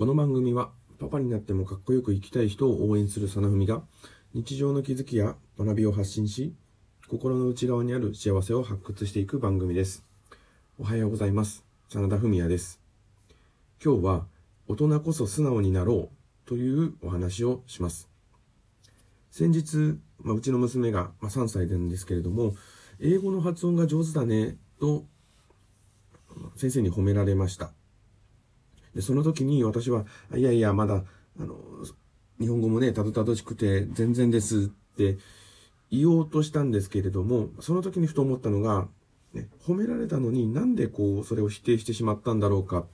この番組はパパになってもかっこよく生きたい人を応援するさなふみが日常の気づきや学びを発信し心の内側にある幸せを発掘していく番組です。おはようございます。真田文也です。今日は大人こそ素直になろうというお話をします。先日、まあ、うちの娘が、まあ、3歳なんですけれども英語の発音が上手だねと先生に褒められました。で、その時に私は、いやいや、まだ、あの、日本語もね、たどたどしくて全然ですって言おうとしたんですけれども、その時にふと思ったのが、ね、褒められたのになんでこう、それを否定してしまったんだろうか。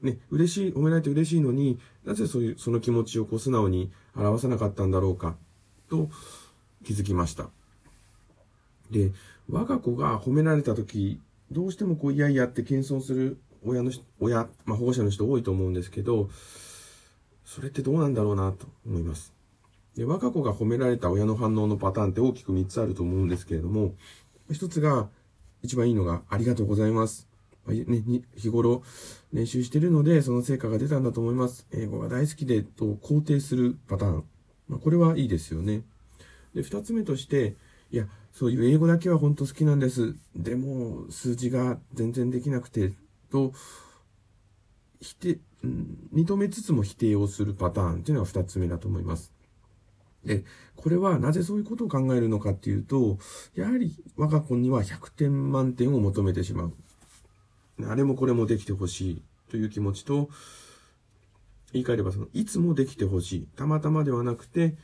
ね、嬉しい、褒められて嬉しいのになぜそういう、その気持ちをこう素直に表さなかったんだろうか、と気づきました。で、我が子が褒められた時、どうしてもこう、いやいやって謙遜する親の親、まあ、保護者の人多いと思うんですけど、それってどうなんだろうなと思います。で、我が子が褒められた親の反応のパターンって大きく3つあると思うんですけれども、1つが、一番いいのが、ありがとうございます。ね、日頃練習してるので、その成果が出たんだと思います。英語が大好きで、と肯定するパターン。まあ、これはいいですよね。で、二つ目として、いや、そういう英語だけは本当好きなんです。でも、数字が全然できなくて、と、否定、認めつつも否定をするパターンっていうのが二つ目だと思います。で、これはなぜそういうことを考えるのかっていうと、やはり我が子には100点満点を求めてしまう。あれもこれもできてほしいという気持ちと、言い換えればその、いつもできてほしい。たまたまではなくて、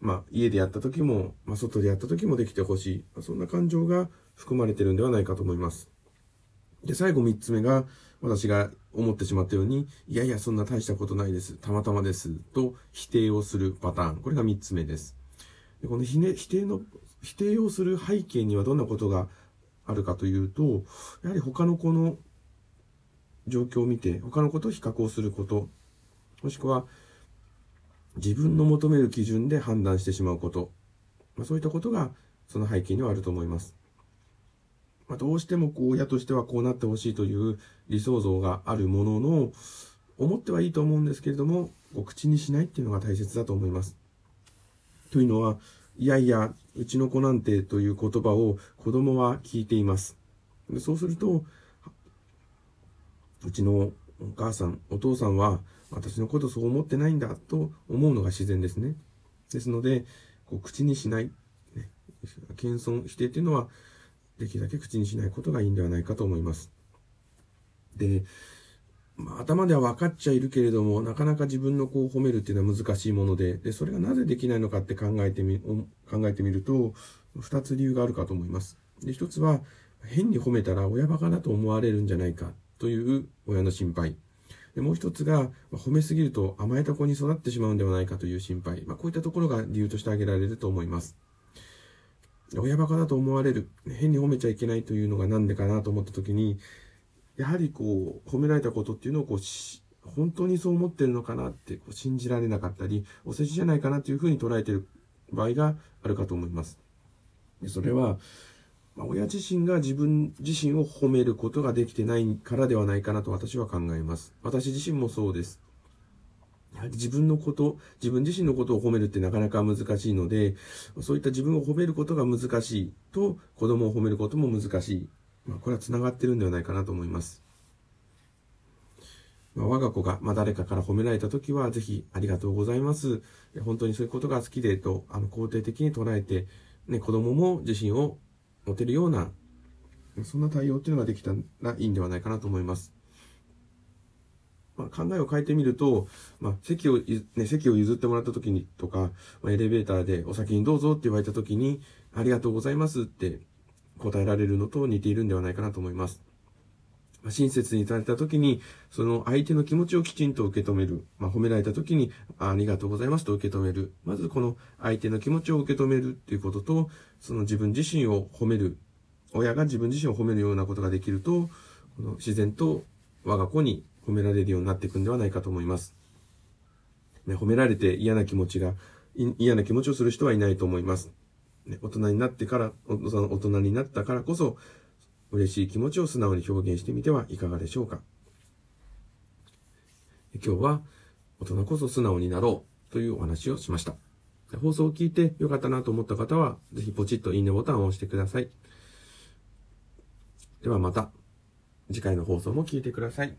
まあ、家でやった時も、まあ、外でやった時もできてほしい。そんな感情が含まれてるんではないかと思います。で、最後三つ目が、私が思ってしまったように、いやいや、そんな大したことないです。たまたまです。と否定をするパターン。これが三つ目です。でこのひ、ね否定の、否定をする背景にはどんなことがあるかというと、やはり他の子の状況を見て、他の子と比較をすること、もしくは自分の求める基準で判断してしまうこと、まあ、そういったことがその背景にはあると思います。まあ、どうしてもこう親としてはこうなってほしいという理想像があるものの、思ってはいいと思うんですけれども、お口にしないっていうのが大切だと思います。というのは、いやいや、うちの子なんてという言葉を子供は聞いています。そうすると、うちのお母さん、お父さんは私のことそう思ってないんだと思うのが自然ですね。ですので、こう口にしない、ね、謙遜、否定っていうのはできるだけ口にしないことがいいんではないかと思います。で、まあ、頭では分かっちゃいるけれども、なかなか自分の子を褒めるっていうのは難しいもので、で、それがなぜできないのかって考えてみ、考えてみると、二つ理由があるかと思います。で、一つは、変に褒めたら親バカだと思われるんじゃないかという親の心配。でもう一つが、褒めすぎると甘えた子に育ってしまうんではないかという心配。まあ、こういったところが理由として挙げられると思います。親バカだと思われる、変に褒めちゃいけないというのがなんでかなと思った時に、やはりこう、褒められたことっていうのをこう、本当にそう思ってるのかなってこう信じられなかったり、お世辞じゃないかなというふうに捉えてる場合があるかと思います。でそれは、まあ、親自身が自分自身を褒めることができてないからではないかなと私は考えます。私自身もそうです。やはり自分のこと、自分自身のことを褒めるってなかなか難しいので、そういった自分を褒めることが難しいと、子供を褒めることも難しい。まあ、これは繋がってるんではないかなと思います。まあ、我が子が、まあ、誰かから褒められたときは、ぜひ、ありがとうございます。本当にそういうことが好きで、と、あの、肯定的に捉えて、ね、子供も自身を持てるような、そんな対応っていうのができたらいいんではないかなと思います。まあ、考えを変えてみると、まあ、席を、ね、席を譲ってもらった時にとか、まあ、エレベーターでお先にどうぞって言われた時に、ありがとうございますって答えられるのと似ているんではないかなと思います。まあ、親切にされた時に、その相手の気持ちをきちんと受け止める。まあ、褒められた時にあ、ありがとうございますと受け止める。まずこの相手の気持ちを受け止めるっていうことと、その自分自身を褒める。親が自分自身を褒めるようなことができると、この自然と我が子に褒められるようになっていくんではないかと思います。ね、褒められて嫌な気持ちが、嫌な気持ちをする人はいないと思います。ね、大人になってから、大人になったからこそ、嬉しい気持ちを素直に表現してみてはいかがでしょうか。今日は、大人こそ素直になろうというお話をしました。放送を聞いて良かったなと思った方は、ぜひポチッといいねボタンを押してください。ではまた、次回の放送も聞いてください。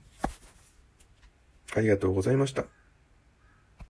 ありがとうございました。